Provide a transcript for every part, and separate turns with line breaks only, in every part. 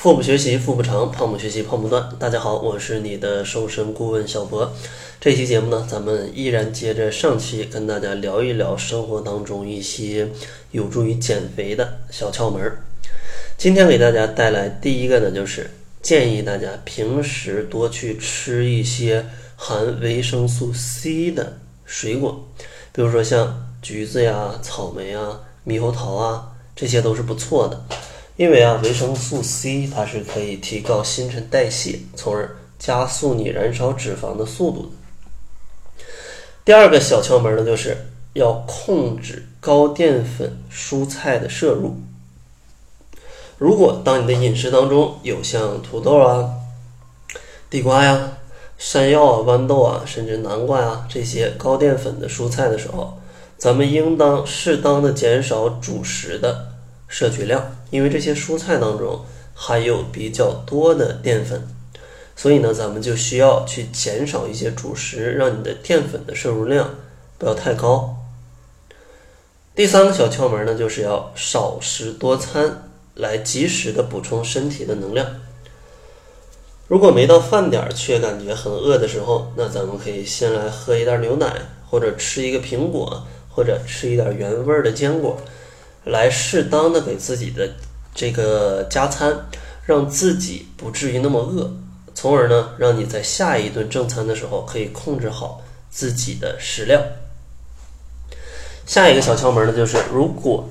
腹部学习腹部长，胖不学习胖不断。大家好，我是你的瘦身顾问小博。这期节目呢，咱们依然接着上期跟大家聊一聊生活当中一些有助于减肥的小窍门儿。今天给大家带来第一个呢，就是建议大家平时多去吃一些含维生素 C 的水果，比如说像橘子呀、草莓啊、猕猴桃啊，这些都是不错的。因为啊，维生素 C 它是可以提高新陈代谢，从而加速你燃烧脂肪的速度的。第二个小窍门呢，就是要控制高淀粉蔬菜的摄入。如果当你的饮食当中有像土豆啊、地瓜呀、山药啊、豌豆啊，甚至南瓜啊这些高淀粉的蔬菜的时候，咱们应当适当的减少主食的。摄取量，因为这些蔬菜当中含有比较多的淀粉，所以呢，咱们就需要去减少一些主食，让你的淀粉的摄入量不要太高。第三个小窍门呢，就是要少食多餐，来及时的补充身体的能量。如果没到饭点儿却感觉很饿的时候，那咱们可以先来喝一袋牛奶，或者吃一个苹果，或者吃一点原味的坚果。来适当的给自己的这个加餐，让自己不至于那么饿，从而呢，让你在下一顿正餐的时候可以控制好自己的食量。下一个小窍门呢，就是如果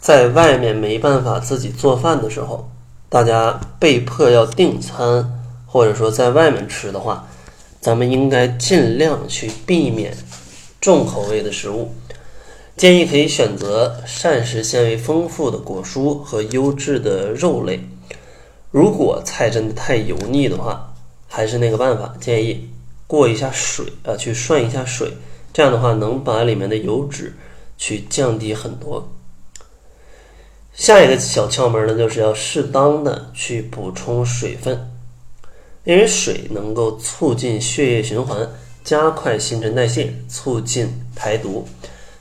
在外面没办法自己做饭的时候，大家被迫要订餐，或者说在外面吃的话，咱们应该尽量去避免重口味的食物。建议可以选择膳食纤维丰富的果蔬和优质的肉类。如果菜真的太油腻的话，还是那个办法，建议过一下水啊，去涮一下水，这样的话能把里面的油脂去降低很多。下一个小窍门呢，就是要适当的去补充水分，因为水能够促进血液循环，加快新陈代谢，促进排毒。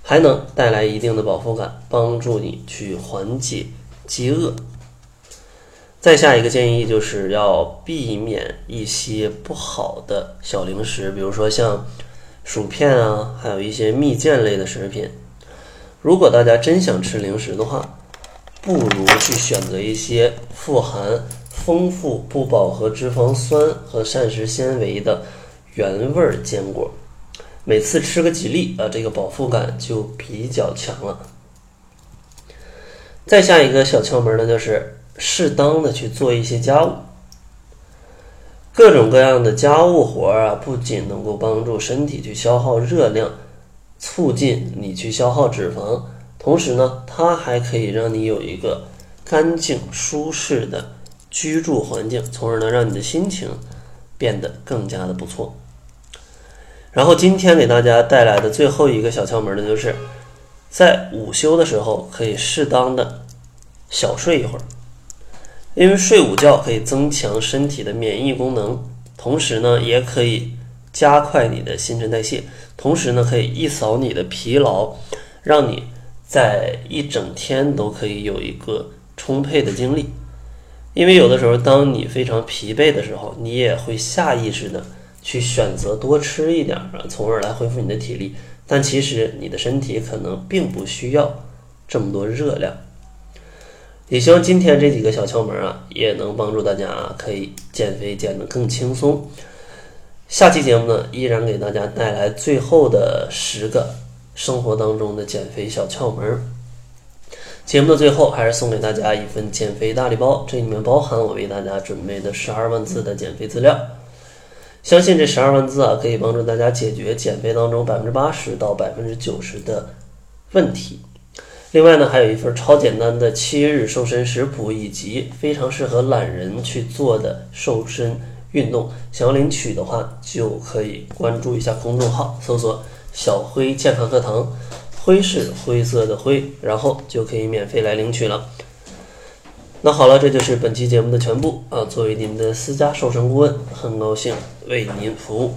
还能带来一定的饱腹感，帮助你去缓解饥饿。再下一个建议就是要避免一些不好的小零食，比如说像薯片啊，还有一些蜜饯类的食品。如果大家真想吃零食的话，不如去选择一些富含丰富不饱和脂肪酸和膳食纤维的原味坚果。每次吃个几粒啊，这个饱腹感就比较强了。再下一个小窍门呢，就是适当的去做一些家务。各种各样的家务活啊，不仅能够帮助身体去消耗热量，促进你去消耗脂肪，同时呢，它还可以让你有一个干净舒适的居住环境，从而能让你的心情变得更加的不错。然后今天给大家带来的最后一个小窍门呢，就是在午休的时候可以适当的小睡一会儿，因为睡午觉可以增强身体的免疫功能，同时呢也可以加快你的新陈代谢，同时呢可以一扫你的疲劳，让你在一整天都可以有一个充沛的精力。因为有的时候当你非常疲惫的时候，你也会下意识的。去选择多吃一点儿，从而来恢复你的体力。但其实你的身体可能并不需要这么多热量。也希望今天这几个小窍门啊，也能帮助大家啊可以减肥减得更轻松。下期节目呢，依然给大家带来最后的十个生活当中的减肥小窍门。节目的最后，还是送给大家一份减肥大礼包，这里面包含我为大家准备的十二万字的减肥资料。相信这十二万字啊，可以帮助大家解决减肥当中百分之八十到百分之九十的问题。另外呢，还有一份超简单的七日瘦身食谱，以及非常适合懒人去做的瘦身运动。想要领取的话，就可以关注一下公众号，搜索“小辉健康课堂”，灰是灰色的灰，然后就可以免费来领取了。那好了，这就是本期节目的全部啊！作为您的私家瘦身顾问，很高兴为您服务。